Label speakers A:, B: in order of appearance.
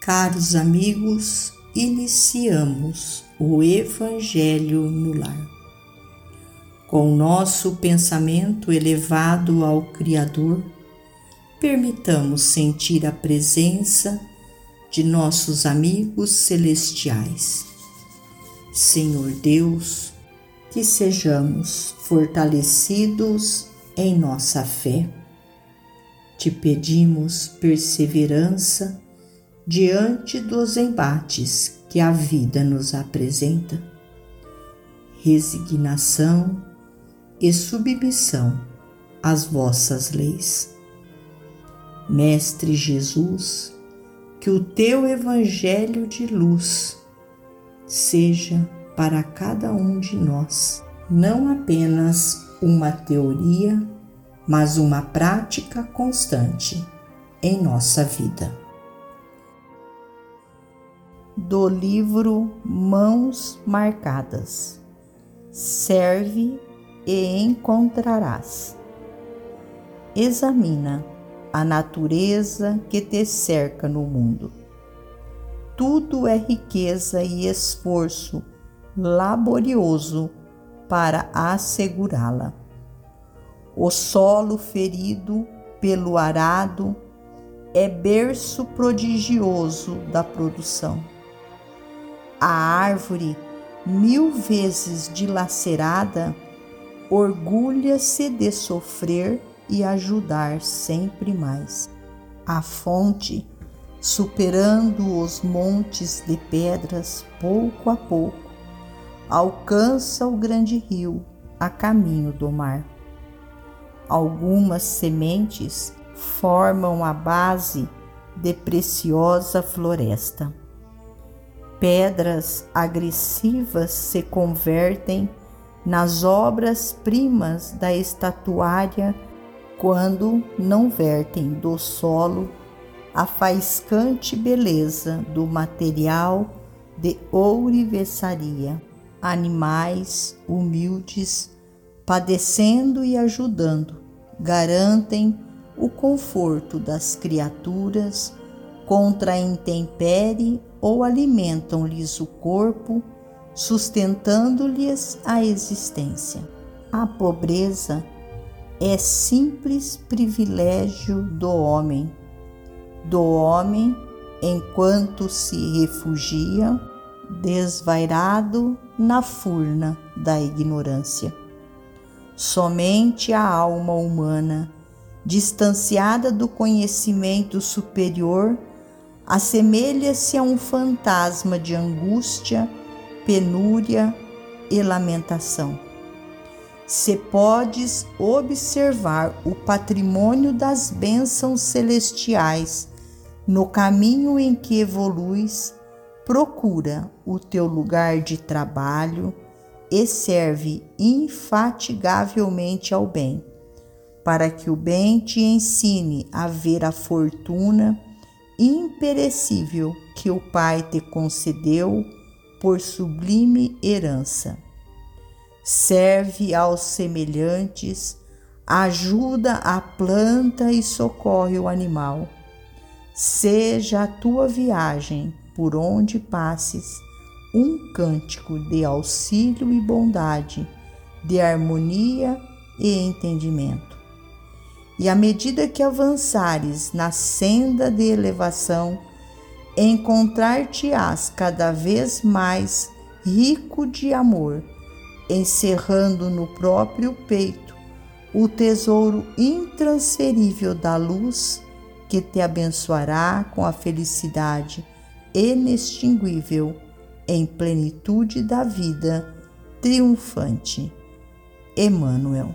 A: Caros amigos, iniciamos o Evangelho no Lar. Com nosso pensamento elevado ao Criador, permitamos sentir a presença de nossos amigos celestiais. Senhor Deus, que sejamos fortalecidos em nossa fé. Te pedimos perseverança diante dos embates que a vida nos apresenta, resignação e submissão às vossas leis. Mestre Jesus, que o teu Evangelho de luz seja para cada um de nós não apenas uma teoria, mas uma prática constante em nossa vida do livro Mãos Marcadas. Serve e encontrarás. Examina a natureza que te cerca no mundo. Tudo é riqueza e esforço laborioso para assegurá-la. O solo ferido pelo arado é berço prodigioso da produção a árvore, mil vezes dilacerada, orgulha-se de sofrer e ajudar sempre mais. A fonte, superando os montes de pedras pouco a pouco, alcança o grande rio a caminho do mar. Algumas sementes formam a base de preciosa floresta pedras agressivas se convertem nas obras-primas da estatuária quando não vertem do solo a faiscante beleza do material de ourivesaria. Animais humildes, padecendo e ajudando, garantem o conforto das criaturas contra a intempérie ou alimentam-lhes o corpo, sustentando-lhes a existência. A pobreza é simples privilégio do homem, do homem enquanto se refugia desvairado na furna da ignorância. Somente a alma humana, distanciada do conhecimento superior, assemelha-se a um fantasma de angústia, penúria e lamentação. Se podes observar o patrimônio das bênçãos celestiais no caminho em que evoluis, procura o teu lugar de trabalho e serve infatigavelmente ao bem, para que o bem te ensine a ver a fortuna imperecível que o Pai te concedeu por sublime herança. Serve aos semelhantes, ajuda a planta e socorre o animal. Seja a tua viagem por onde passes um cântico de auxílio e bondade, de harmonia e entendimento e à medida que avançares na senda de elevação, encontrar-te-ás cada vez mais rico de amor, encerrando no próprio peito o tesouro intransferível da luz que te abençoará com a felicidade inextinguível em plenitude da vida triunfante. Emmanuel.